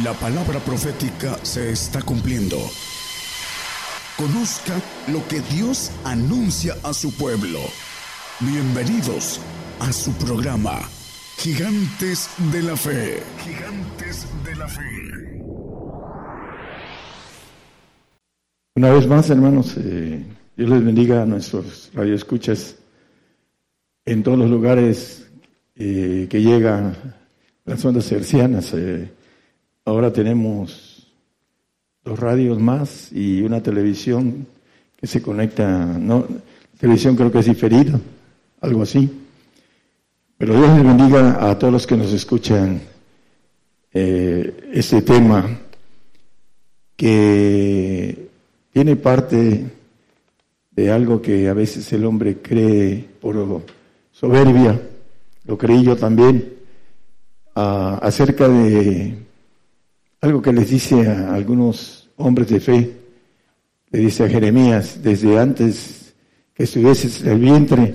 La palabra profética se está cumpliendo. Conozca lo que Dios anuncia a su pueblo. Bienvenidos a su programa, Gigantes de la Fe. Gigantes de la Fe. Una vez más, hermanos, eh, Dios les bendiga a nuestros radioescuchas en todos los lugares eh, que llegan las ondas hercianas. Eh, Ahora tenemos dos radios más y una televisión que se conecta, no, televisión creo que es diferida, algo así. Pero Dios les bendiga a todos los que nos escuchan eh, este tema que tiene parte de algo que a veces el hombre cree por soberbia, lo creí yo también, acerca de algo que les dice a algunos hombres de fe, le dice a Jeremías, desde antes que estuvieses el vientre,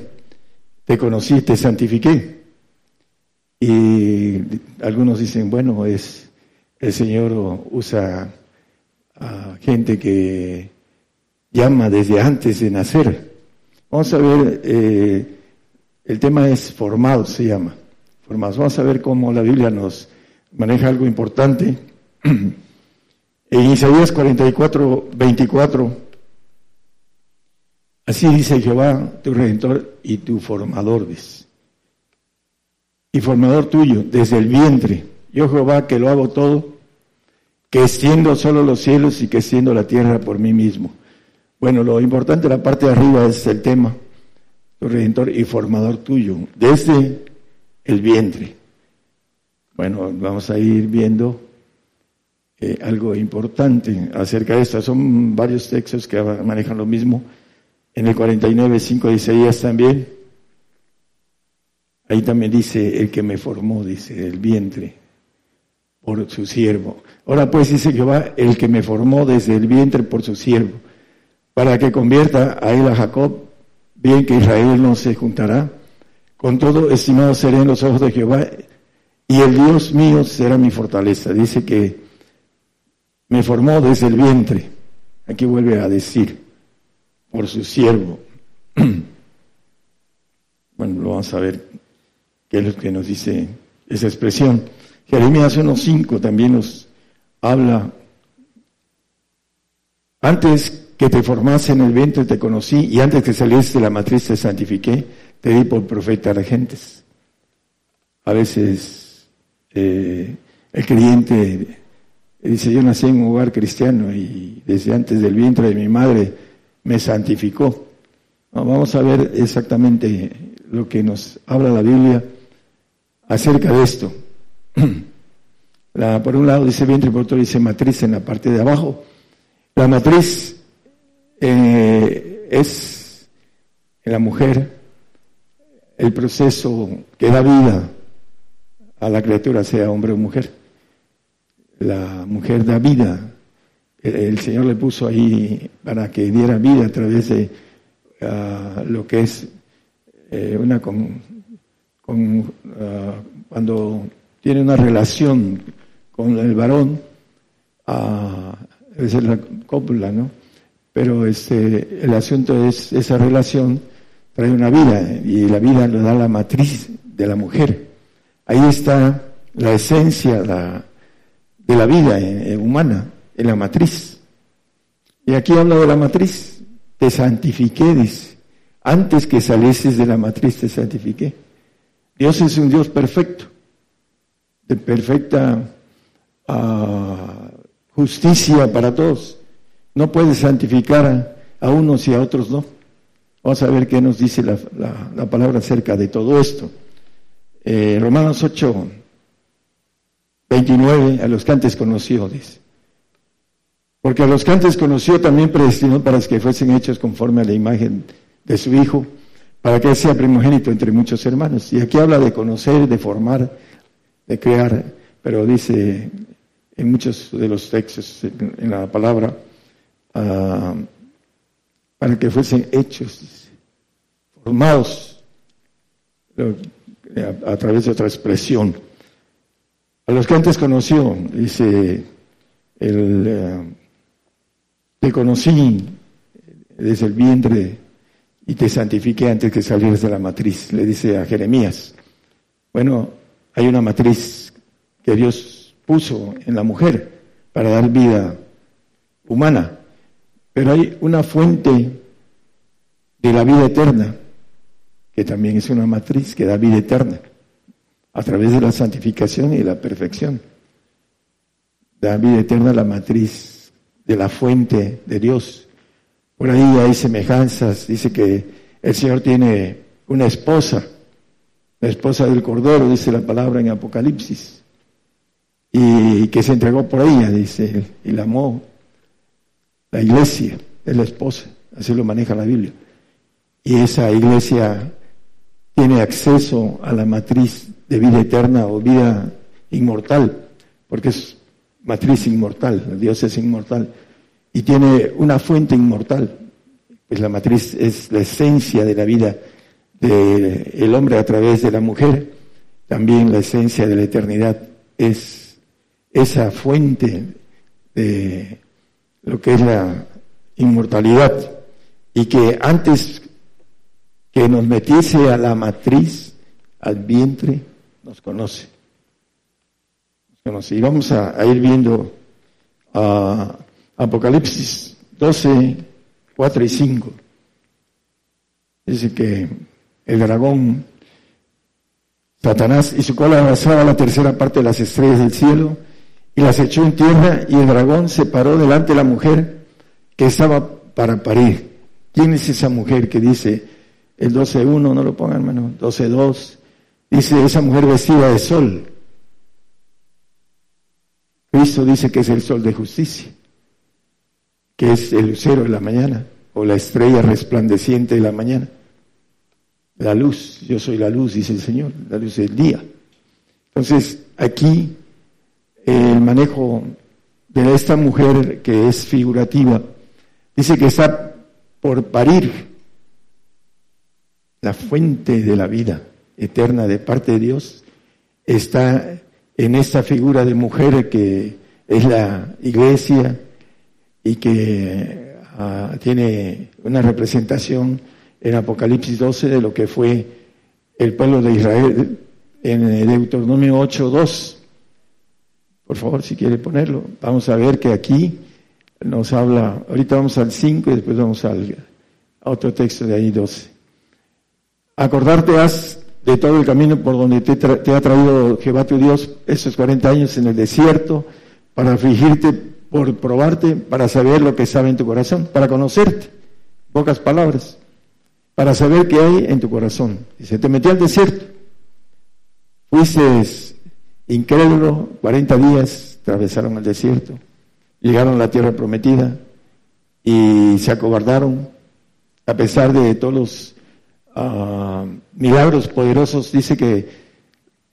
te conocí, te santifiqué. Y algunos dicen, bueno, es el Señor usa a gente que llama desde antes de nacer. Vamos a ver, eh, el tema es formado, se llama. Formados. Vamos a ver cómo la Biblia nos maneja algo importante en Isaías 44, 24, así dice Jehová, tu redentor y tu formador, Y formador tuyo, desde el vientre. Yo Jehová que lo hago todo, que extiendo solo los cielos y que extiendo la tierra por mí mismo. Bueno, lo importante la parte de arriba es el tema, tu redentor y formador tuyo, desde el vientre. Bueno, vamos a ir viendo eh, algo importante acerca de esto. Son varios textos que manejan lo mismo. En el 49, 5 de Isaías también. Ahí también dice, el que me formó, dice, el vientre, por su siervo. Ahora pues dice Jehová, el que me formó desde el vientre por su siervo, para que convierta a él a Jacob, bien que Israel no se juntará. Con todo, estimado seré en los ojos de Jehová, y el Dios mío será mi fortaleza. Dice que me formó desde el vientre. Aquí vuelve a decir, por su siervo. bueno, lo vamos a ver qué es lo que nos dice esa expresión. Jeremías 1.5 también nos habla, antes que te formase en el vientre te conocí y antes que saliese de la matriz te santifiqué, te di por profeta a gentes. A veces eh, el creyente dice, yo nací en un hogar cristiano y desde antes del vientre de mi madre me santificó. vamos a ver exactamente lo que nos habla la Biblia acerca de esto. por un lado dice vientre, por otro dice matriz en la parte de abajo. La matriz eh, es la mujer el proceso que da vida a la criatura, sea hombre o mujer la mujer da vida. El Señor le puso ahí para que diera vida a través de ah, lo que es eh, una con, ah, cuando tiene una relación con el varón, uh, la cópula, ¿no? Pero este, el asunto es esa relación trae una vida y la vida lo da la matriz de la mujer. Ahí está la esencia, la, de la vida eh, eh, humana, en la matriz. Y aquí habla de la matriz, te santifiqué, dice. Antes que salieses de la matriz te santifiqué. Dios es un Dios perfecto, de perfecta ah, justicia para todos. No puede santificar a, unos y a otros no. Vamos a ver qué nos dice la, palabra acerca de todo esto. Eh, Romanos 8, 29, a los que antes conoció, dice. Porque a los que antes conoció también predestinó para que fuesen hechos conforme a la imagen de su Hijo, para que sea primogénito entre muchos hermanos. Y aquí habla de conocer, de formar, de crear, pero dice en muchos de los textos, en, la palabra, ah, para que fuesen hechos, formados a través de otra expresión A los que antes conoció, dice, el, eh, te conocí desde el vientre y te santifiqué antes que salieras de la matriz, le dice a Jeremías. Bueno, hay una matriz que Dios puso en la mujer para dar vida humana, pero hay una fuente de la vida eterna, que también es una matriz que da vida eterna, a través de la santificación y la perfección. Da vida eterna la matriz de la fuente de Dios por ahí hay semejanzas. Dice que el Señor tiene una esposa, la esposa del Cordero, dice la palabra en Apocalipsis, y que se entregó por ella, dice, y la amó. La iglesia es la esposa, así lo maneja la Biblia. Y esa iglesia tiene acceso a la matriz de vida eterna o vida inmortal, porque es matriz inmortal, Dios es inmortal y tiene una fuente inmortal. Pues la matriz es la esencia de la vida del hombre a través de la mujer. También la esencia de la eternidad es esa fuente de lo que es la inmortalidad. Y que antes que nos metiese a la matriz, al vientre, nos conoce. Nos conoce. Y vamos a, ir viendo Apocalipsis 12, 4 y 5. Dice que el dragón, Satanás, y su cola abrazaba la tercera parte de las estrellas del cielo y las echó en tierra y el dragón se paró delante de la mujer que estaba para parir. ¿Quién es esa mujer que dice el 12.1, no lo pongan hermano, 12.2, dice esa mujer vestida de sol? Cristo dice que es el sol de justicia que es el lucero de la mañana o la estrella resplandeciente de la mañana. La luz, yo soy la luz, dice el Señor, la luz del día. Entonces, aquí el manejo de esta mujer que es figurativa, dice que está por parir la fuente de la vida eterna de parte de Dios, está en esta figura de mujer que es la iglesia, y que ah, tiene una representación en Apocalipsis 12 de lo que fue el pueblo de Israel en Deuteronomio 8.2. Por favor, si quiere ponerlo. Vamos a ver que aquí nos habla, ahorita vamos al 5 y después vamos al, otro texto de ahí 12. Acordarte has de todo el camino por donde te, ha traído Jehová tu Dios esos 40 años en el desierto para afligirte por probarte para saber lo que sabe en tu corazón, para conocerte, pocas palabras, para saber qué hay en tu corazón. Y se te metió al desierto, fuiste incrédulo, 40 días atravesaron el desierto, llegaron a la tierra prometida y se acobardaron, a pesar de todos los ah, milagros poderosos, dice que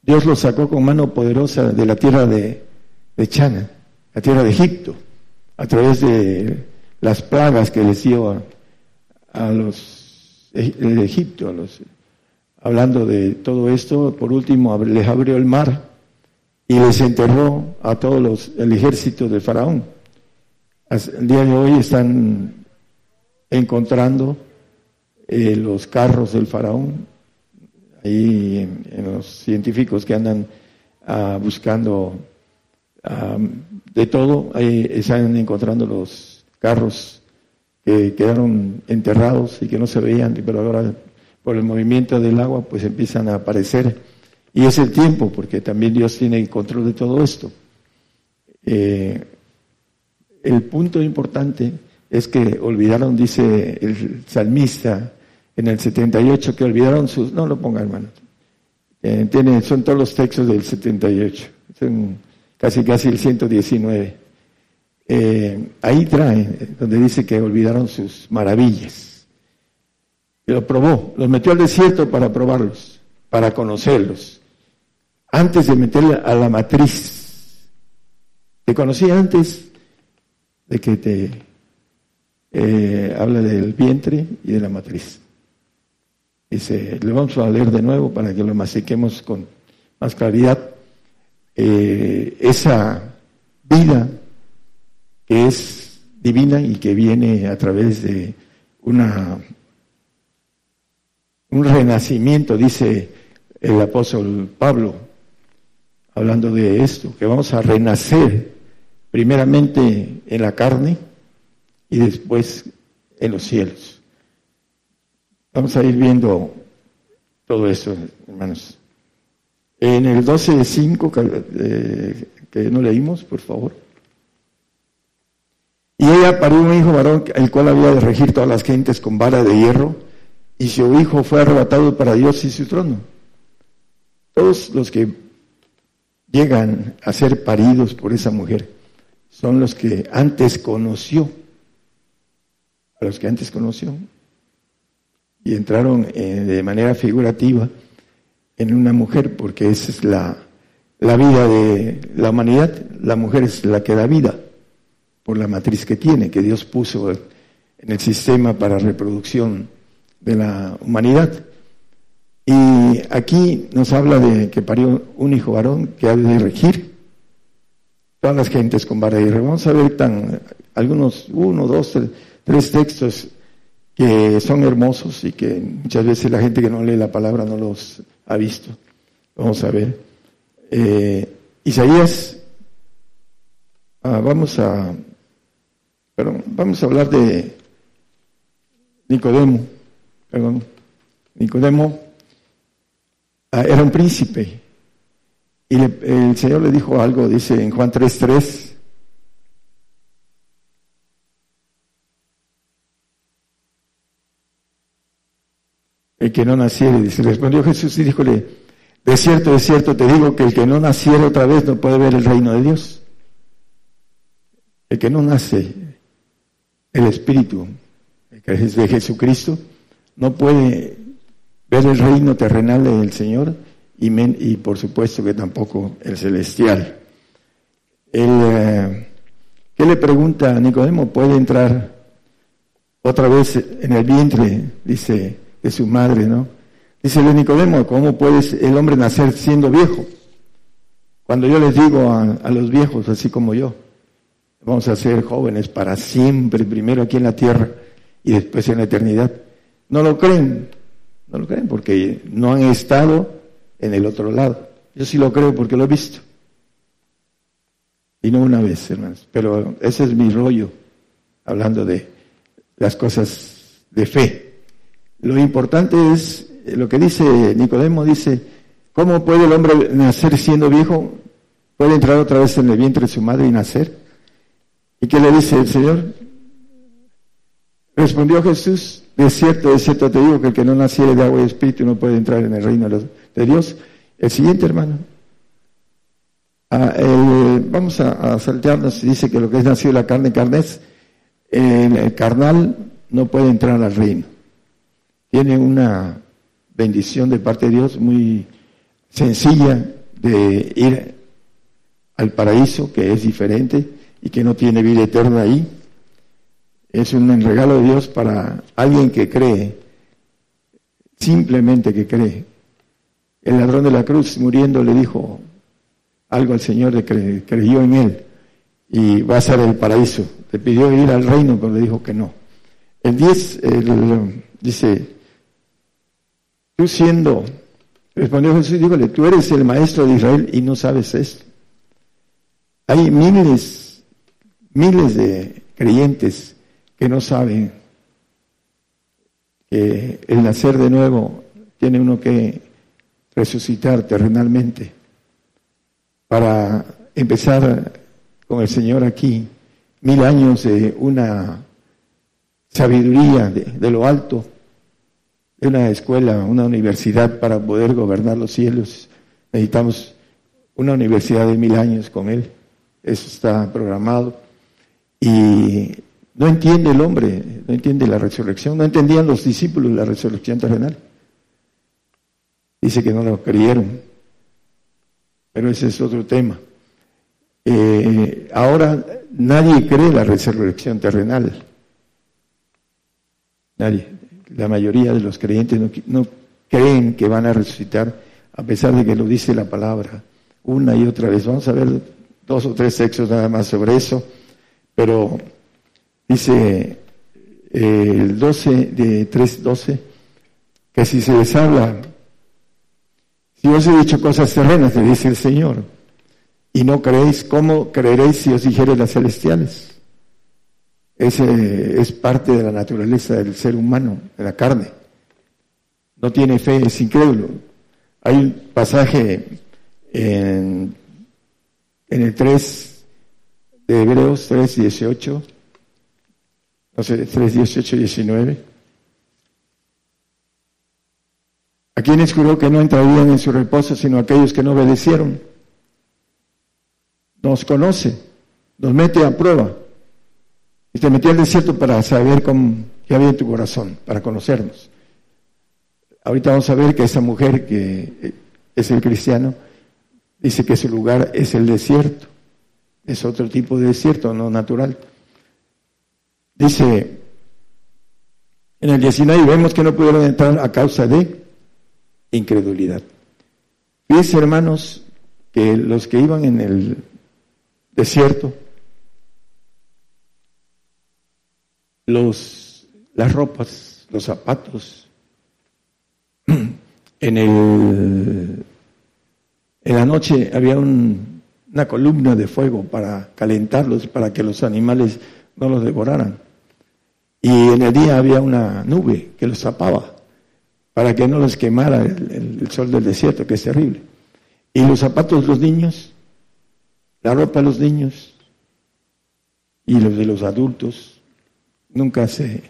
Dios los sacó con mano poderosa de la tierra de, Chana la tierra de Egipto, a través de las plagas que les dio a, los de Egipto, a los, hablando de todo esto, por último les abrió el mar y les enterró a todos los, el ejército de Faraón. El día de hoy están encontrando eh, los carros del Faraón, ahí en, los científicos que andan ah, buscando de todo, ahí están encontrando los carros que quedaron enterrados y que no se veían, pero ahora por el movimiento del agua pues empiezan a aparecer. Y es el tiempo, porque también Dios tiene el control de todo esto. Eh, el punto importante es que olvidaron, dice el salmista en el 78, que olvidaron sus... No lo ponga hermano. Eh, tiene, son todos los textos del 78. Son casi casi el 119. Eh, ahí trae, donde dice que olvidaron sus maravillas. Y lo probó, los metió al desierto para probarlos, para conocerlos. Antes de meterle a la matriz. Te conocí antes de que te eh, habla del vientre y de la matriz. Dice, le vamos a leer de nuevo para que lo masiquemos con más claridad. eh, esa vida que es divina y que viene a través de una un renacimiento, dice el apóstol Pablo, hablando de esto, que vamos a renacer primeramente en la carne y después en los cielos. Vamos a ir viendo todo eso, hermanos. En el 12 de 5, eh, que no leímos, por favor. Y ella parió un hijo varón, el cual había de regir todas las gentes con vara de hierro, y su hijo fue arrebatado para Dios y su trono. Todos los que llegan a ser paridos por esa mujer son los que antes conoció a los que antes conoció y entraron eh, de manera figurativa en una mujer, porque esa es la, la vida de la humanidad. La mujer es la que da vida por la matriz que tiene, que Dios puso en el sistema para reproducción de la humanidad. Y aquí nos habla de que parió un hijo varón que ha de regir todas las gentes con vara y Vamos a ver tan, algunos, uno, dos, tres textos que son hermosos y que muchas veces la gente que no lee la palabra no los ha visto. Vamos a ver. Eh, Isaías, ah, vamos a, perdón, vamos a hablar de Nicodemo, perdón, Nicodemo ah, era un príncipe y el Señor le dijo algo, dice en Juan 3:3, el que no naciere. Dice, respondió Jesús y díjole, de cierto, de cierto te digo que el que no naciere otra vez no puede ver el reino de Dios. El que no nace, el Espíritu, que es de Jesucristo, no puede ver el reino terrenal del Señor y, y por supuesto que tampoco el celestial. El, eh, ¿Qué le pregunta Nicodemo? ¿Puede entrar otra vez en el vientre? Dice, de su madre, ¿no? Dice el Nicodemo, ¿cómo puede el hombre nacer siendo viejo? Cuando yo les digo a, los viejos, así como yo, vamos a ser jóvenes para siempre, primero aquí en la tierra y después en la eternidad, no lo creen, no lo creen porque no han estado en el otro lado. Yo sí lo creo porque lo he visto. Y no una vez, hermanos. Pero ese es mi rollo, hablando de las cosas de fe. Lo importante es eh, lo que dice Nicodemo, dice, ¿cómo puede el hombre nacer siendo viejo? ¿Puede entrar otra vez en el vientre de su madre y nacer? ¿Y qué le dice el Señor? Respondió Jesús, de cierto, de cierto te digo que el que no naciere de agua y espíritu no puede entrar en el reino de Dios. El siguiente, hermano. Ah, vamos a, saltearnos, dice que lo que es nacido de la carne, carne es, el carnal no puede entrar al reino tiene una bendición de parte de Dios muy sencilla de ir al paraíso, que es diferente y que no tiene vida eterna ahí. Es un regalo de Dios para alguien que cree, simplemente que cree. El ladrón de la cruz muriendo le dijo algo al Señor de creyó en él y va a ser el paraíso. Le pidió ir al reino, pero le dijo que no. El 10 dice, Tú siendo, respondió Jesús, dígale, tú eres el maestro de Israel y no sabes esto. Hay miles, miles de creyentes que no saben que el nacer de nuevo tiene uno que resucitar terrenalmente para empezar con el Señor aquí, mil años de una sabiduría de lo alto una escuela, una universidad para poder gobernar los cielos. Necesitamos una universidad de mil años con Él. Eso está programado. Y no entiende el hombre, no entiende la resurrección, no entendían los discípulos la resurrección terrenal. Dice que no lo creyeron. Pero ese es otro tema. Eh, ahora nadie cree la resurrección terrenal. Nadie la mayoría de los creyentes no, creen que van a resucitar, a pesar de que lo dice la palabra. una y otra vez. Vamos a ver dos o tres textos nada más sobre eso, pero dice eh, el 12 de 3.12 que si se les habla, si os he dicho cosas terrenas, le dice el Señor, y no creéis, ¿cómo creeréis si os dijere las celestiales? Ese es parte de la naturaleza del ser humano, de la carne. No tiene fe, es incrédulo. Hay un pasaje en, en el 3 de Hebreos 3, 18, no sé, 3, 18, 19. ¿A quienes juró que no entrarían en su reposo sino aquellos que no obedecieron? Nos conoce, nos mete a prueba. Y te metió al desierto para saber cómo, qué había en tu corazón, para conocernos. Ahorita vamos a ver que esa mujer que es el cristiano dice que su lugar es el desierto. Es otro tipo de desierto, no natural. Dice en el 19 vemos que no pudieron entrar a causa de incredulidad. Fíjense, hermanos, que los que iban en el desierto, los, las ropas, los zapatos, en el en la noche había una columna de fuego para calentarlos, para que los animales no los devoraran. Y en el día había una nube que los tapaba para que no les quemara el, sol del desierto, que es terrible. Y los zapatos de los niños, la ropa de los niños y los de los adultos nunca se,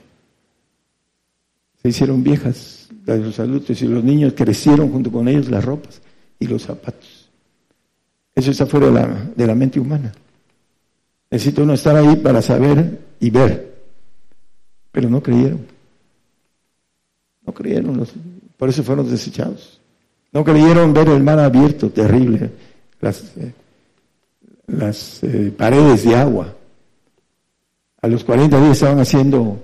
se hicieron viejas, de los adultos y los niños crecieron junto con ellos las ropas y los zapatos. Eso está fuera de la, de la mente humana. Necesita uno estar ahí para saber y ver, pero no creyeron. No creyeron, por eso fueron desechados. No creyeron ver el mar abierto, terrible, las, eh, las eh, paredes de agua. A los 40 días estaban haciendo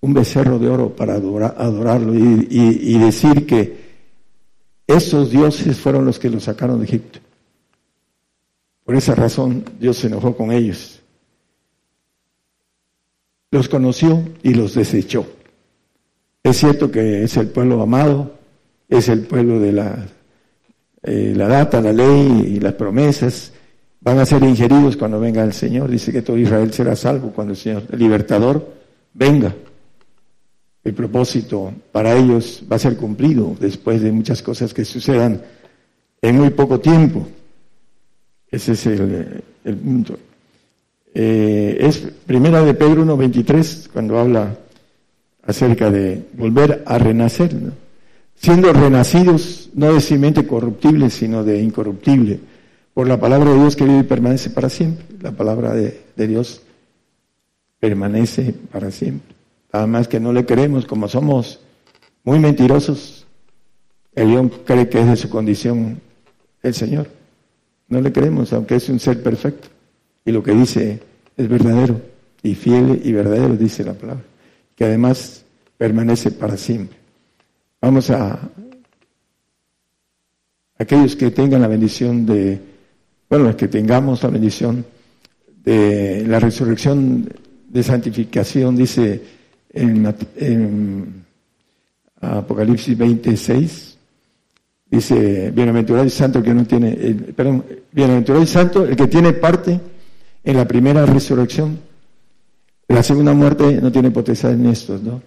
un becerro de oro para adorarlo y, decir que esos dioses fueron los que los sacaron de Egipto. Por esa razón Dios se enojó con ellos. Los conoció y los desechó. Es cierto que es el pueblo amado, es el pueblo de la, eh, la data, la ley y las promesas. Van a ser ingeridos cuando venga el Señor. Dice que todo Israel será salvo cuando el Señor, el libertador, venga. El propósito para ellos va a ser cumplido después de muchas cosas que sucedan en muy poco tiempo. Ese es el, punto. Eh, es primera de Pedro 1.23 cuando habla acerca de volver a renacer, siendo renacidos no de simiente corruptible, sino de incorruptible, por la palabra de Dios que vive y permanece para siempre. La palabra de, Dios permanece para siempre. Nada más que no le creemos, como somos muy mentirosos, el león cree que es de su condición el Señor. No le creemos, aunque es un ser perfecto. Y lo que dice es verdadero y fiel y verdadero, dice la palabra que además permanece para siempre. Vamos a aquellos que tengan la bendición de, bueno, que tengamos la bendición de la resurrección de santificación, dice en, Apocalipsis 26, dice, bienaventurado y santo el que no tiene, perdón, bienaventurado y santo el que tiene parte en la primera resurrección. La segunda muerte no tiene potestad en estos, ¿no?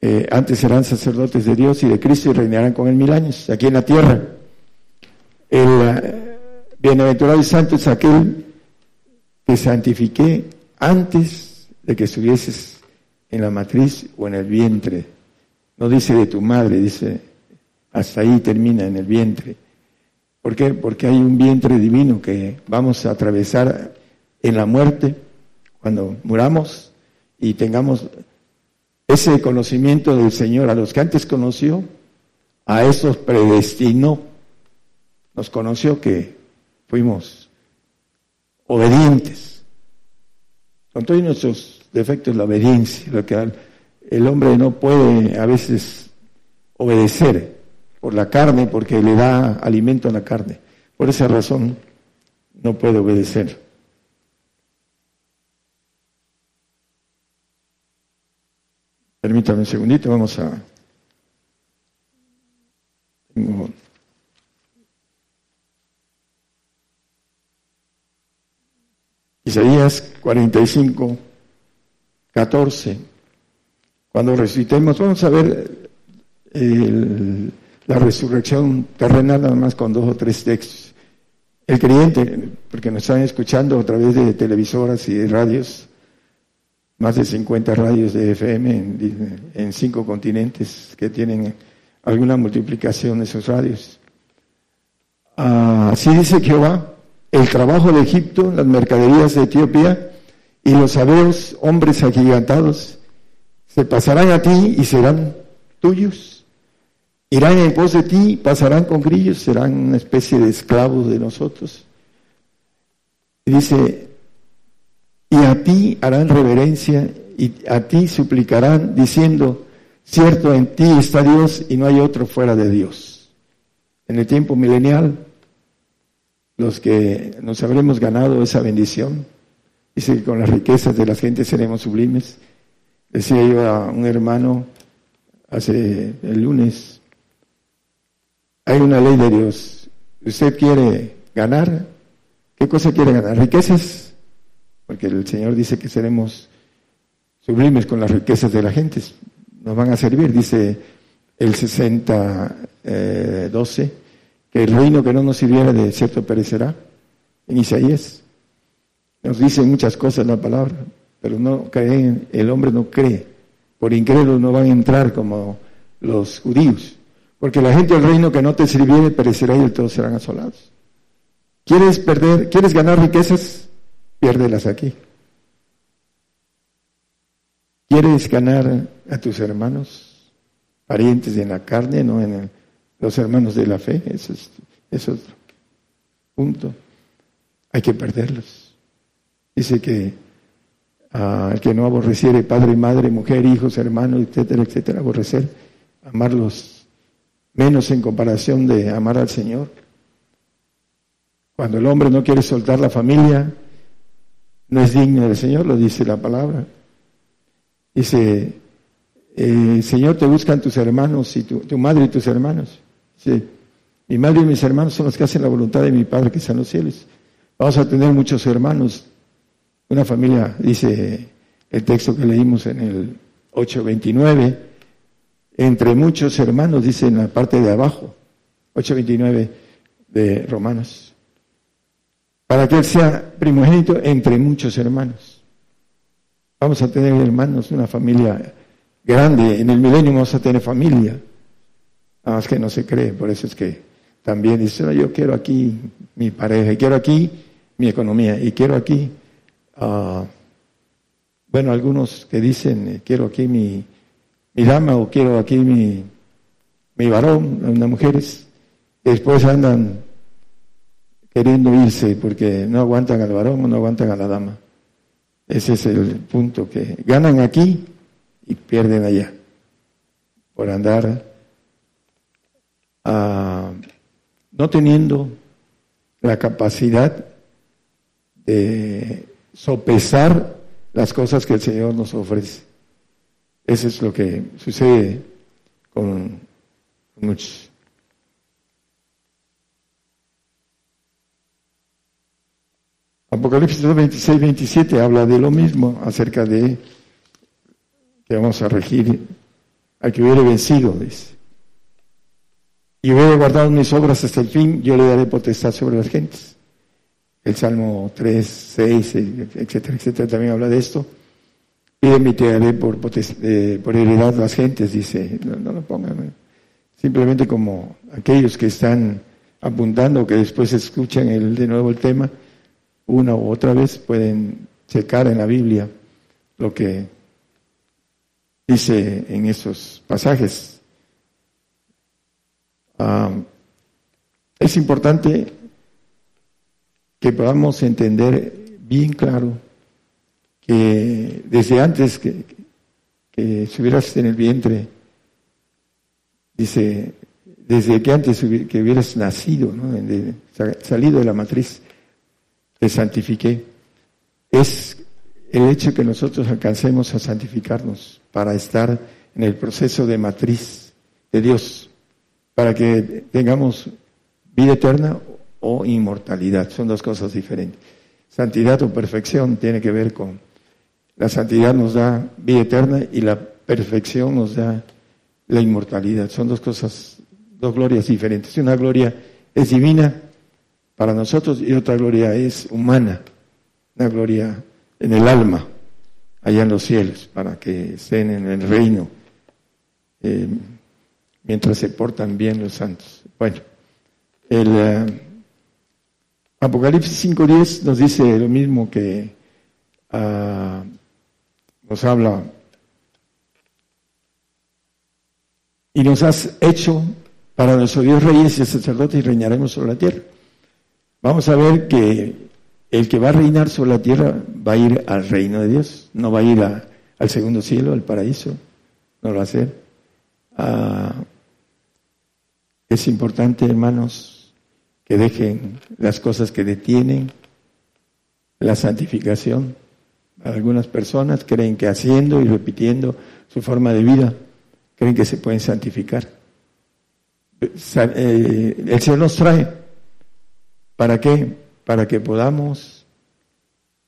Eh, antes serán sacerdotes de Dios y de Cristo y reinarán con él mil años aquí en la tierra. El bienaventurado y santo es aquel que santifiqué antes de que estuvieses en la matriz o en el vientre. No dice de tu madre, dice hasta ahí termina en el vientre. ¿Por qué? Porque hay un vientre divino que vamos a atravesar en la muerte cuando muramos y tengamos ese conocimiento del Señor, a los que antes conoció, a esos predestinó, nos conoció que fuimos obedientes. Con todos nuestros defectos, la obediencia, lo que el hombre no puede a veces obedecer por la carne, porque le da alimento a la carne. Por esa razón no puede obedecer. Permítame un segundito, vamos a... Isaías 45, 14. Cuando resucitemos, vamos a ver la resurrección terrenal nada más con dos o tres textos. El creyente, porque nos están escuchando a través de televisoras y de radios, más de 50 radios de FM en, cinco continentes que tienen alguna multiplicación de esos radios. Así dice Jehová, el trabajo de Egipto, las mercaderías de Etiopía y los sabeos, hombres agigantados, se pasarán a ti y serán tuyos. Irán en pos de ti, pasarán con grillos, serán una especie de esclavos de nosotros. Dice, y a ti harán reverencia y a ti suplicarán diciendo, cierto en ti está Dios y no hay otro fuera de Dios. En el tiempo milenial, los que nos habremos ganado esa bendición, dice que con las riquezas de la gente seremos sublimes. Decía yo a un hermano hace el lunes, hay una ley de Dios. ¿Usted quiere ganar? ¿Qué cosa quiere ganar? ¿Riquezas? porque el Señor dice que seremos sublimes con las riquezas de la gente, nos van a servir, dice el 60, 12, eh, que el reino que no nos sirviera de cierto perecerá, en Isaías. Nos dice muchas cosas la palabra, pero no creen, el hombre no cree, por incrédulo no van a entrar como los judíos, porque la gente del reino que no te sirviere perecerá y todos serán asolados. ¿Quieres perder, quieres ganar riquezas? piérdelas aquí. ¿Quieres ganar a tus hermanos, parientes en la carne, no en los hermanos de la fe? Eso es, otro punto. Hay que perderlos. Dice que al que no aborreciere padre, madre, mujer, hijos, hermanos, etcétera, etcétera, aborrecer, amarlos menos en comparación de amar al Señor. Cuando el hombre no quiere soltar la familia, no es digno del Señor, lo dice la palabra. Dice, eh, Señor, te buscan tus hermanos y tu, madre y tus hermanos. Dice, mi madre y mis hermanos son los que hacen la voluntad de mi Padre que está en los cielos. Vamos a tener muchos hermanos. Una familia, dice el texto que leímos en el 829, entre muchos hermanos, dice en la parte de abajo, 829 de Romanos para que Él sea primogénito entre muchos hermanos. Vamos a tener hermanos, una familia grande. En el milenio vamos a tener familia. Nada más que no se cree, por eso es que también dice, yo quiero aquí mi pareja, quiero aquí mi economía, y quiero aquí, uh, bueno, algunos que dicen, eh, quiero aquí mi, mi dama o quiero aquí mi, mi varón, unas mujeres, después andan queriendo irse porque no aguantan al varón o no aguantan a la dama. Ese es el punto que ganan aquí y pierden allá por andar ah, no teniendo la capacidad de sopesar las cosas que el Señor nos ofrece. Eso es lo que sucede con muchos. Apocalipsis 26, 27 habla de lo mismo acerca de que vamos a regir al que hubiere vencido, dice. Y hubiere guardado mis obras hasta el fin, yo le daré potestad sobre las gentes. El Salmo 3, 6, etcétera, etcétera, también habla de esto. Y mi te daré por, eh, por heredad las gentes, dice. No, no lo pongan. Simplemente como aquellos que están apuntando, que después escuchan el, de nuevo el tema, una u otra vez pueden checar en la Biblia lo que dice en esos pasajes. Ah, es importante que podamos entender bien claro que desde antes que, que estuvieras en el vientre, dice, desde que antes que hubieras nacido, ¿no? salido de la matriz, te santifiqué. Es el hecho que nosotros alcancemos a santificarnos para estar en el proceso de matriz de Dios, para que tengamos vida eterna o inmortalidad. Son dos cosas diferentes. Santidad o perfección tiene que ver con la santidad nos da vida eterna y la perfección nos da la inmortalidad. Son dos cosas, dos glorias diferentes. Una gloria es divina para nosotros y otra gloria es humana, una gloria en el alma, allá en los cielos, para que estén en el reino eh, mientras se portan bien los santos. Bueno, el uh, Apocalipsis 5.10 nos dice lo mismo que uh, nos habla y nos has hecho para nuestro Dios reyes y sacerdotes y reinaremos sobre la tierra. Vamos a ver que el que va a reinar sobre la tierra va a ir al reino de Dios, no va a ir al segundo cielo, al paraíso, no lo va a hacer. Ah, es importante, hermanos, que dejen las cosas que detienen la santificación. Algunas personas creen que haciendo y repitiendo su forma de vida, creen que se pueden santificar. Eh, el Señor nos trae. ¿Para qué? para que podamos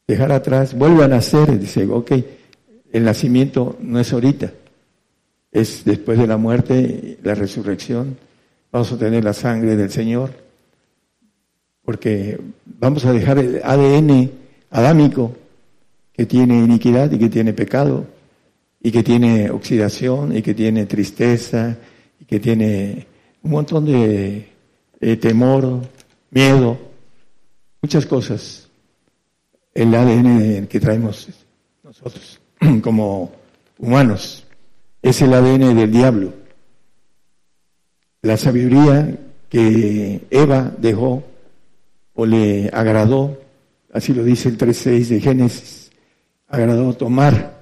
dejar atrás, vuelvan a nacer, dice, ok, el nacimiento no es ahorita, es después de la muerte, la resurrección, vamos a tener la sangre del Señor, porque vamos a dejar el ADN adámico que tiene iniquidad y que tiene pecado y que tiene oxidación y que tiene tristeza y que tiene un montón de temor, miedo, muchas cosas el ADN que traemos nosotros como humanos. Es el ADN del diablo. La sabiduría que Eva dejó o le agradó, así lo dice el 3.6 de Génesis, agradó tomar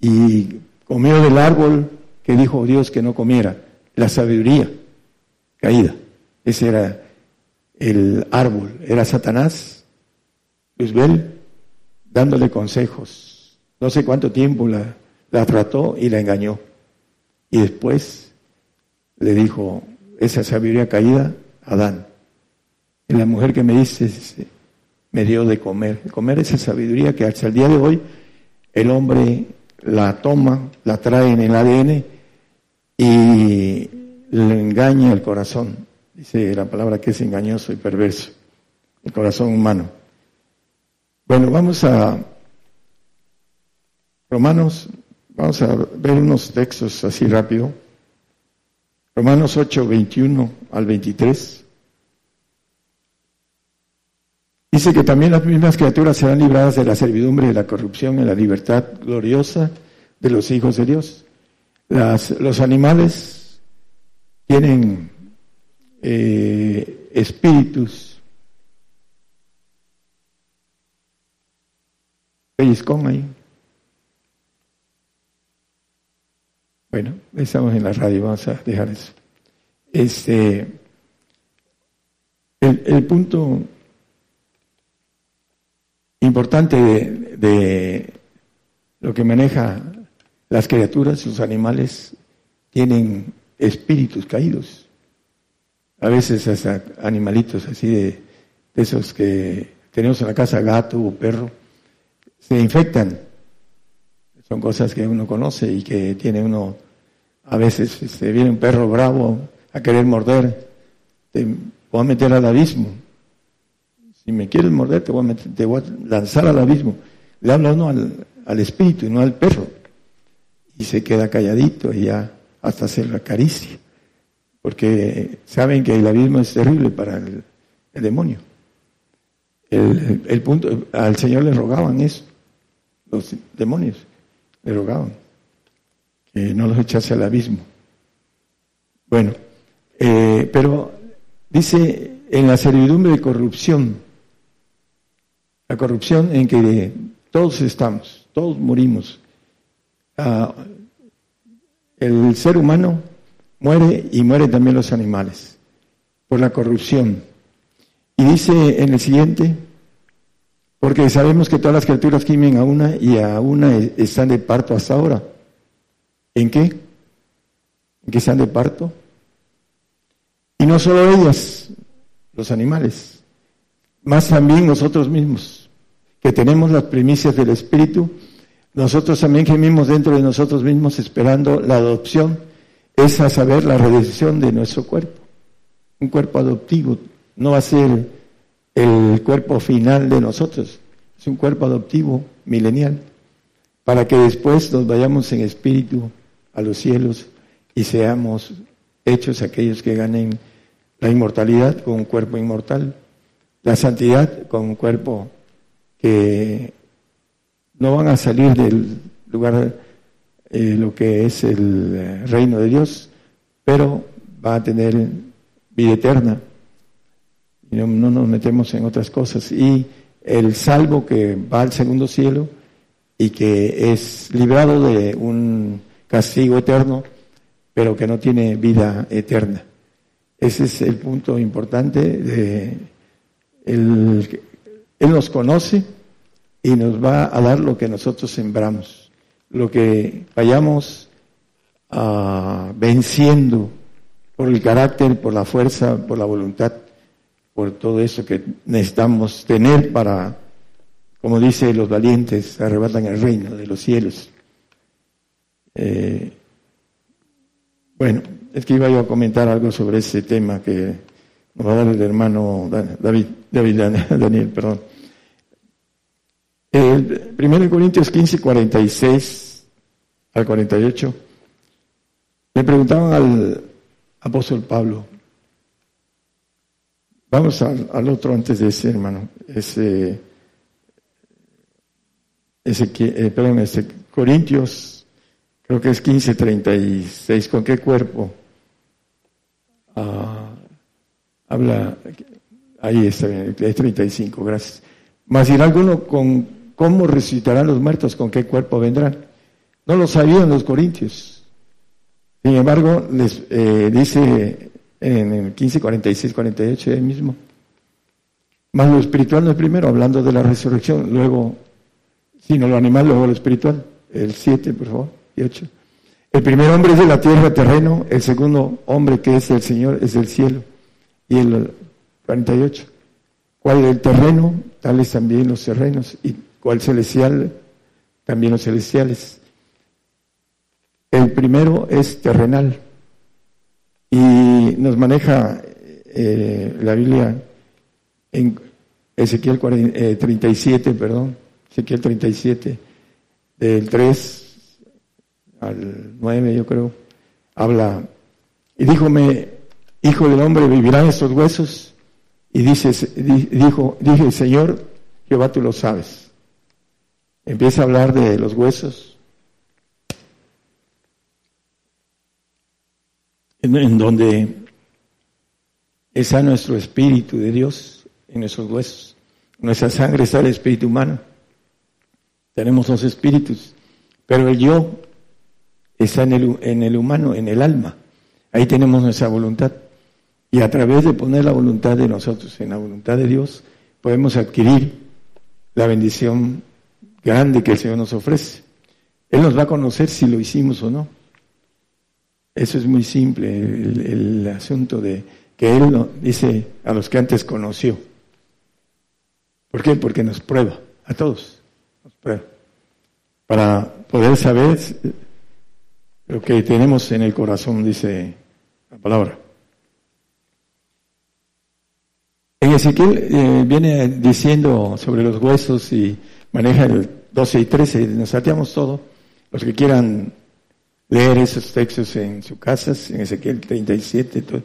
y comió del árbol que dijo Dios que no comiera, la sabiduría caída. Ese era el árbol era Satanás, Luzbel, dándole consejos. No sé cuánto tiempo la, la trató y la engañó. Y después le dijo esa sabiduría caída a Adán. Y la mujer que me dice, me dio de comer. Comer esa sabiduría que hasta el día de hoy el hombre la toma, la trae en el ADN y le engaña el corazón. Dice la palabra que es engañoso y perverso, el corazón humano. Bueno, vamos a Romanos, vamos a ver unos textos así rápido. Romanos 8, 21 al 23. Dice que también las mismas criaturas serán libradas de la servidumbre y la corrupción en la libertad gloriosa de los hijos de Dios. Las, los animales tienen eh, espíritus. Pellizcón ahí. Bueno, estamos en la radio, vamos a dejar eso. Este, el, punto importante de, de, lo que maneja las criaturas, sus animales, tienen espíritus caídos a veces hasta animalitos así de, esos que tenemos en la casa, gato o perro, se infectan. Son cosas que uno conoce y que tiene uno, a veces se este, viene un perro bravo a querer morder, te voy a meter al abismo. Si me quieres morder, te voy a, meter, lanzar al abismo. Le habla uno al, al espíritu y no al perro. Y se queda calladito y ya hasta se lo acaricia porque saben que el abismo es terrible para el, demonio. El, punto, al Señor le rogaban eso, los demonios le que no los echase al abismo. Bueno, eh, pero dice en la servidumbre de corrupción, la corrupción en que todos estamos, todos morimos. Ah, el ser humano muere y mueren también los animales por la corrupción. Y dice en el siguiente, porque sabemos que todas las criaturas gimen a una y a una están de parto hasta ahora. ¿En qué? ¿En qué están de parto? Y no solo ellas, los animales, más también nosotros mismos, que tenemos las primicias del Espíritu, nosotros también gemimos dentro de nosotros mismos esperando la adopción, es a saber la redención de nuestro cuerpo. Un cuerpo adoptivo no va a ser el cuerpo final de nosotros, es un cuerpo adoptivo milenial, para que después nos vayamos en espíritu a los cielos y seamos hechos aquellos que ganen la inmortalidad con un cuerpo inmortal, la santidad con un cuerpo que no van a salir del lugar eh, lo que es el eh, reino de Dios, pero va a tener vida eterna. No, nos metemos en otras cosas. Y el salvo que va al segundo cielo y que es librado de un castigo eterno, pero que no tiene vida eterna. Ese es el punto importante. De él nos conoce y nos va a dar lo que nosotros sembramos, lo que vayamos ah, venciendo por el carácter, por la fuerza, por la voluntad, por todo eso que necesitamos tener para, como dice los valientes, arrebatan el reino de los cielos. Eh, bueno, es que iba yo a comentar algo sobre ese tema que nos va a dar el hermano David, David Daniel, perdón. El 1 Corintios 15, 46 al 48, le preguntaban al apóstol Pablo, vamos al, otro antes de ese hermano, ese, ese eh, perdón, ese Corintios, creo que es 15, 36, ¿con qué cuerpo? Ah, habla, ahí está, es 35, gracias. Mas si alguno con cómo resucitarán los muertos, con qué cuerpo vendrán. No lo sabían los corintios. Sin embargo, les eh, dice en el 15, 46, 48, ahí mismo. Más lo espiritual no es primero, hablando de la resurrección, luego, sino lo animal, luego lo espiritual. El 7, por favor, y 8. El primer hombre es de la tierra, terreno, el segundo hombre que es el Señor es del cielo. Y el 48. ¿Cuál el terreno? Tales también los terrenos. Y cuál celestial, también los celestiales. El primero es terrenal. Y nos maneja eh, la Biblia en Ezequiel 37, eh, perdón, Ezequiel 37, del 3 al 9, yo creo, habla, y díjome, hijo del hombre, ¿vivirán estos huesos? Y dice, dijo, dije, Señor, Jehová tú lo sabes. Empieza a hablar de los huesos, en, donde está nuestro espíritu de Dios, en nuestros huesos. Nuestra sangre está el espíritu humano. Tenemos dos espíritus, pero el yo está en el, en el humano, en el alma. Ahí tenemos nuestra voluntad. Y a través de poner la voluntad de nosotros en la voluntad de Dios, podemos adquirir la bendición grande que el Señor nos ofrece. Él nos va a conocer si lo hicimos o no. Eso es muy simple, el, asunto de que Él dice a los que antes conoció. ¿Por qué? Porque nos prueba, a todos, nos prueba. Para poder saber lo que tenemos en el corazón, dice la palabra. En Ezequiel eh, viene diciendo sobre los huesos y maneja el 12 y 13, nos salteamos todo. Los que quieran leer esos textos en sus casas, en Ezequiel 37. Todo.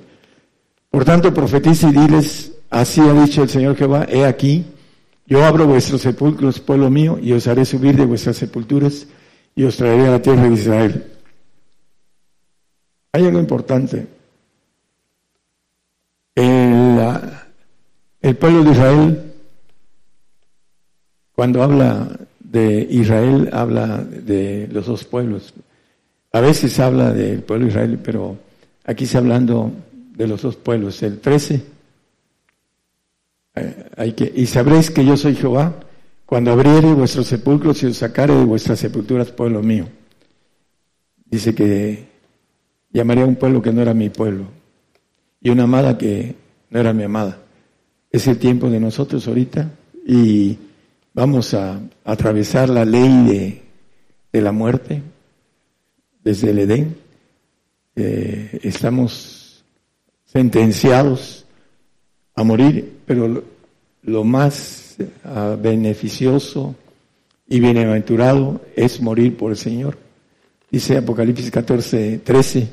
Por tanto, profetiza y diles, así ha dicho el Señor Jehová, he aquí, yo abro vuestros sepulcros, pueblo mío, y os haré subir de vuestras sepulturas y os traeré a la tierra de Israel. Hay algo importante. El, el pueblo de Israel cuando habla de Israel, habla de los dos pueblos. A veces habla del pueblo de Israel, pero aquí está hablando de los dos pueblos. El 13, eh, hay que, y sabréis que yo soy Jehová cuando abriere vuestros sepulcros y os sacare de vuestras sepulturas, pueblo mío. Dice que llamaría a un pueblo que no era mi pueblo y una amada que no era mi amada. Es el tiempo de nosotros ahorita y vamos a, atravesar la ley de, la muerte desde el Edén. Eh, estamos sentenciados a morir, pero lo, más ah, beneficioso y bienaventurado es morir por el Señor. Dice Apocalipsis 14, 13,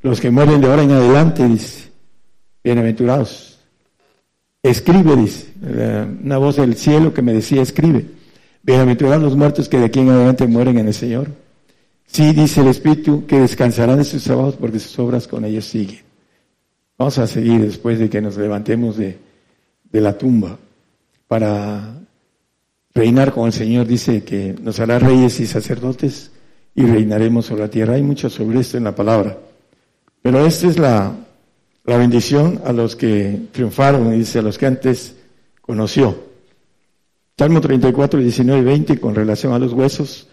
los que mueren de ahora en adelante, dice, bienaventurados Escribe, dice, una voz del cielo que me decía, escribe. Bienaventurados los muertos que de aquí en adelante mueren en el Señor. Sí, dice el Espíritu, que descansarán de sus trabajos porque sus obras con ellos siguen. Vamos a seguir después de que nos levantemos de, de la tumba para reinar con el Señor. Dice que nos hará reyes y sacerdotes y reinaremos sobre la tierra. Hay mucho sobre esto en la palabra. Pero esta es la, la bendición a los que triunfaron, dice, a los que antes conoció. Salmo 34, 19 y 20, con relación a los huesos,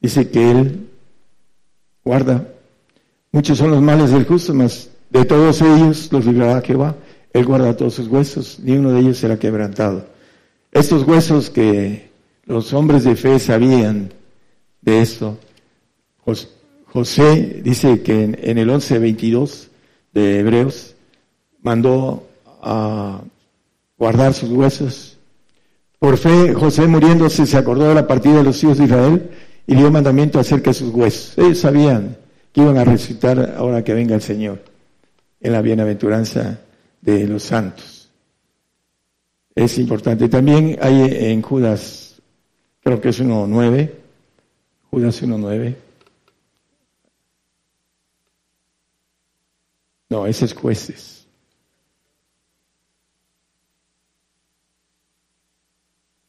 dice que Él guarda. Muchos son los males del justo, mas de todos ellos los librará Jehová. Él guarda todos sus huesos, ni uno de ellos será quebrantado. Estos huesos que los hombres de fe sabían de esto, José dice que en, el 11, 22, de Hebreos, mandó a guardar sus huesos. Por fe, José muriéndose se acordó de la partida de los hijos de Israel y dio mandamiento acerca de sus huesos. Ellos sabían que iban a resucitar ahora que venga el Señor en la bienaventuranza de los santos. Es importante. También hay en Judas, creo que es 1.9, Judas 1.9, No, ese es jueces.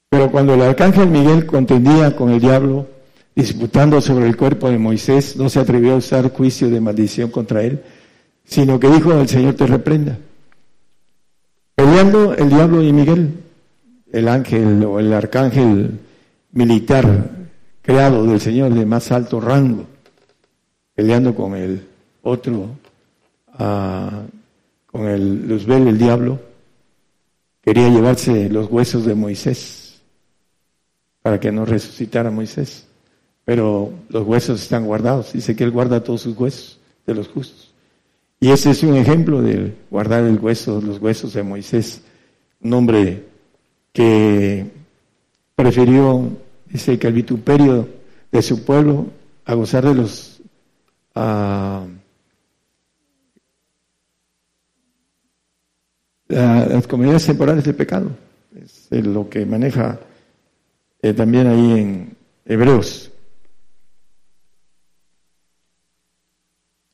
Pero cuando el arcángel Miguel contendía con el diablo, disputando sobre el cuerpo de Moisés, no se atrevió a usar juicio de maldición contra él, sino que dijo, el Señor te reprenda. Peleando el diablo y Miguel, el ángel o el arcángel militar creado del Señor de más alto rango, peleando con el otro con el Luzbel, el diablo, quería llevarse los huesos de Moisés para que no resucitara Moisés. Pero los huesos están guardados. Dice que Él guarda todos sus huesos de los justos. Y ese es un ejemplo de guardar el hueso, los huesos de Moisés. Un hombre que prefirió, dice que el vituperio de su pueblo a gozar de los las comunidades temporales de pecado. Es lo que maneja eh, también ahí en Hebreos.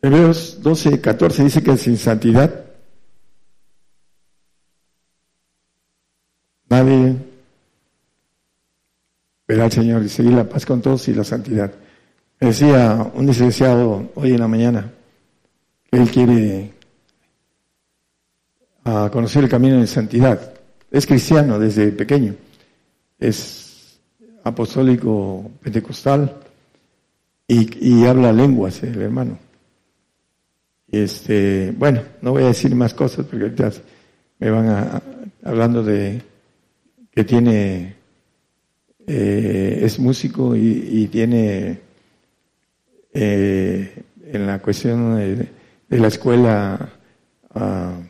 Hebreos 12, 14 dice que sin santidad nadie verá al Señor y seguir la paz con todos y la santidad. Me decía un licenciado hoy en la mañana que él quiere a conocer el camino de santidad. Es cristiano desde pequeño, es apostólico pentecostal y, habla lenguas el hermano. Este, bueno, no voy a decir más cosas porque ahorita me van a, hablando de que tiene, eh, es músico y, tiene eh, en la cuestión de, la escuela uh,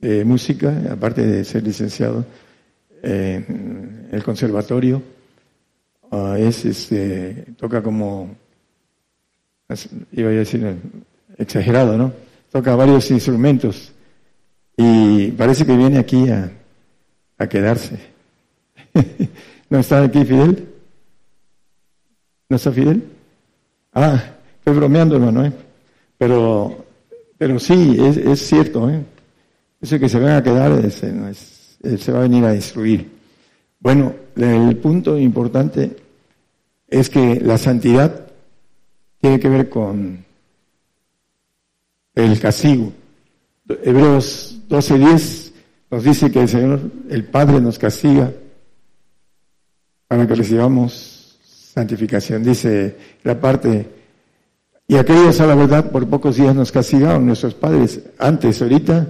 de música, aparte de ser licenciado en el conservatorio, ah, es este, toca como, iba a decir, exagerado, ¿no? Toca varios instrumentos y parece que viene aquí a, a quedarse. ¿No está aquí Fidel? ¿No está Fidel? Ah, estoy bromeando, hermano, ¿eh? Pero, pero sí, es, es cierto, ¿eh? Eso que se van a quedar ese, se va a venir a destruir. Bueno, el punto importante es que la santidad tiene que ver con el castigo. Hebreos 12:10 nos dice que el Señor, el Padre, nos castiga para que recibamos santificación. Dice la parte, y aquellos a la verdad por pocos días nos castigaron nuestros padres. Antes, ahorita,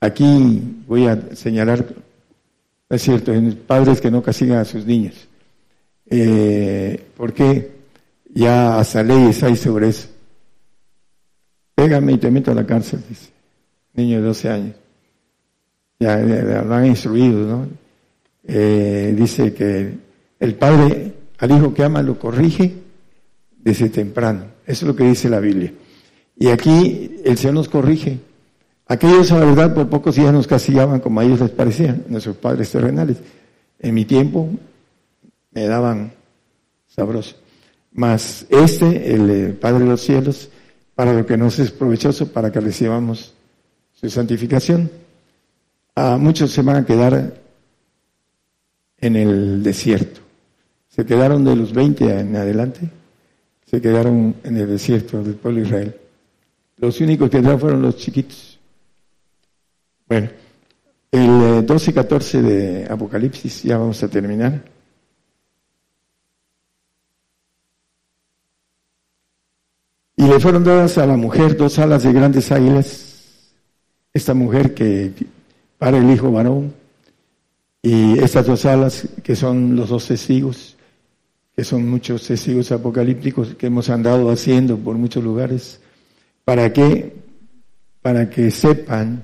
aquí voy a señalar, es cierto, padres que no castigan a sus niños. Eh, porque ya hasta leyes hay sobre eso. Pégame y te meto a la cárcel, dice. Niño de 12 años. Ya lo han instruido, ¿no? Eh, dice que el padre al hijo que ama lo corrige desde temprano. Eso es lo que dice la Biblia. Y aquí el Señor nos corrige. Aquellos, a la verdad, por pocos días nos castigaban como a ellos les parecía, nuestros padres terrenales. En mi tiempo me daban sabroso. Mas este, el Padre de los cielos, para lo que nos es provechoso, para que recibamos su santificación. A muchos se van a quedar en el desierto. Se quedaron de los 20 en adelante, se quedaron en el desierto del pueblo de Israel. Los únicos que entraron fueron los chiquitos. Bueno, el 12 y 14 de Apocalipsis, ya vamos a terminar. Y le fueron dadas a la mujer dos alas de grandes águilas, esta mujer que para el hijo varón, y estas dos alas que son los dos testigos, que son muchos testigos apocalípticos que hemos andado haciendo por muchos lugares, ¿para qué? Para que sepan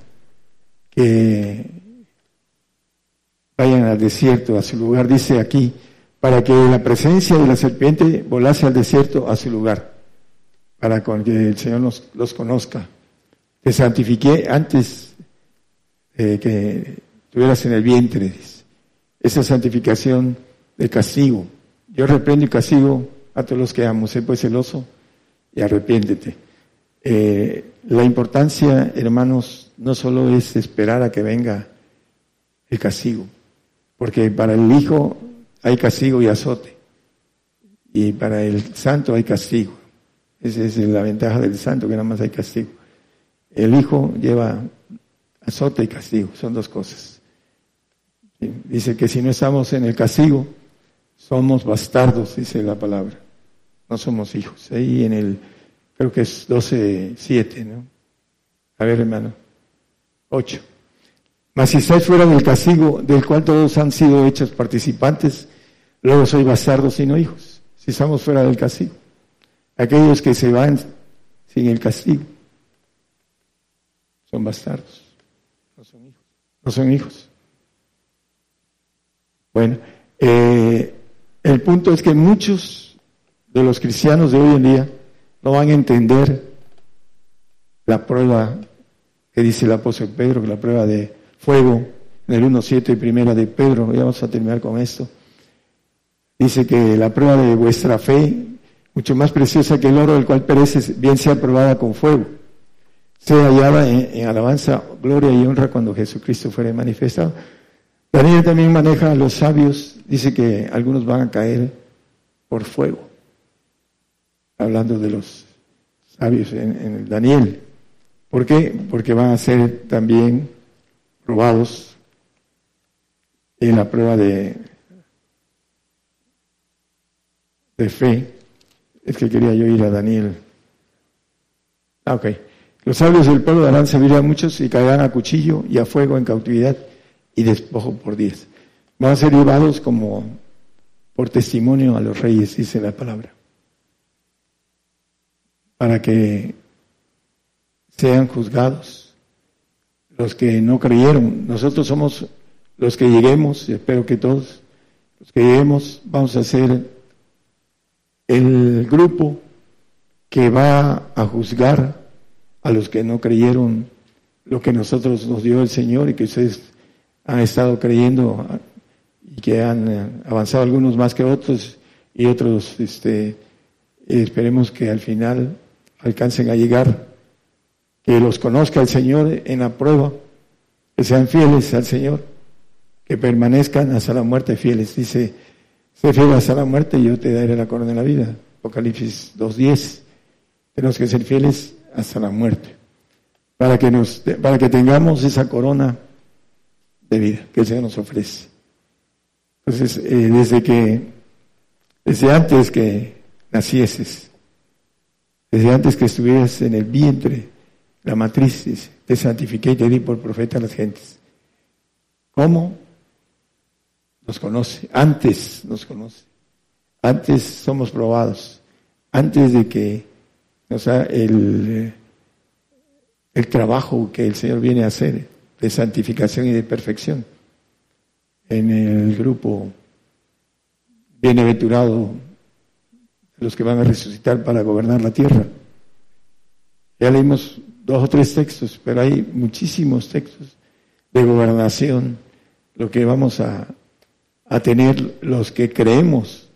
que vayan al desierto, a su lugar, dice aquí, para que la presencia de la serpiente volase al desierto a su lugar para que el Señor los conozca. Te santifiqué antes de que estuvieras en el vientre. Esa santificación de castigo. Yo reprendo y castigo a todos los que amo. Sé pues celoso y arrepiéntete. Eh, la importancia, hermanos, no solo es esperar a que venga el castigo, porque para el Hijo hay castigo y azote, y para el Santo hay castigo. Esa es la ventaja del santo, que nada más hay castigo. El hijo lleva azote y castigo, son dos cosas. Dice que si no estamos en el castigo, somos bastardos, dice la palabra. No somos hijos. Ahí en el, creo que es 12.7, ¿no? A ver, hermano. 8. Mas si estáis fuera del castigo del cual todos han sido hechos participantes, luego soy bastardos y no hijos. Si estamos fuera del castigo aquellos que se van sin el castigo son bastardos, no son hijos. No son hijos. Bueno, eh, el punto es que muchos de los cristianos de hoy en día no van a entender la prueba que dice el apóstol Pedro, la prueba de fuego en el 1.7 y primera de Pedro, ya vamos a terminar con esto. Dice que la prueba de vuestra fe mucho más preciosa que el oro, del cual perece, bien sea probada con fuego, sea hallada en, alabanza, gloria y honra cuando Jesucristo fuere manifestado. Daniel también maneja a los sabios, dice que algunos van a caer por fuego, hablando de los sabios en, en el Daniel. ¿Por qué? Porque van a ser también probados en la prueba de, de fe es que quería yo ir a Daniel. Ah, ok. Los sabios del pueblo darán sabiduría a muchos y caerán a cuchillo y a fuego en cautividad y despojo por diez. Van a ser llevados como por testimonio a los reyes, dice la palabra. Para que sean juzgados los que no creyeron. Nosotros somos los que lleguemos, y espero que todos, los que lleguemos, vamos a ser el grupo que va a juzgar a los que no creyeron lo que nosotros nos dio el Señor y que ustedes han estado creyendo y que han eh, avanzado algunos más que otros y otros este, esperemos que al final alcancen a llegar, que los conozca el Señor en la prueba, que sean fieles al Señor, que permanezcan hasta la muerte fieles. Dice Sé fiel hasta la muerte y yo te daré la corona de la vida. Apocalipsis 2.10. Tenemos que ser fieles hasta la muerte. para que, nos, para que tengamos esa corona de vida que el Señor nos ofrece. Entonces, eh, desde que, desde antes que nacieses, desde antes que estuvieras en el vientre, la matriz, te santifiqué y te di por profeta a las gentes. ¿Cómo? Nos conoce, antes nos conoce, antes somos probados, antes de que nos haga el, el trabajo que el Señor viene a hacer de santificación y de perfección en el grupo bienaventurado los que van a resucitar para gobernar la tierra. Ya leímos dos o tres textos, pero hay muchísimos textos de gobernación, lo que vamos a, a tener los que creemos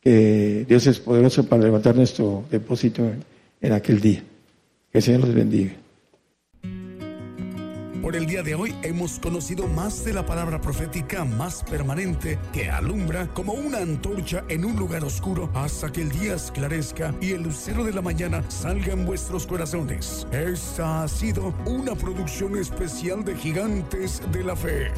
que Dios es poderoso para levantar nuestro depósito en aquel día. Que el Señor los bendiga. Por el día de hoy hemos conocido más de la palabra profética más permanente que alumbra como una antorcha en un lugar oscuro hasta que el día esclarezca y el lucero de la mañana salga en vuestros corazones. Esta ha sido una producción especial de Gigantes de la Fe.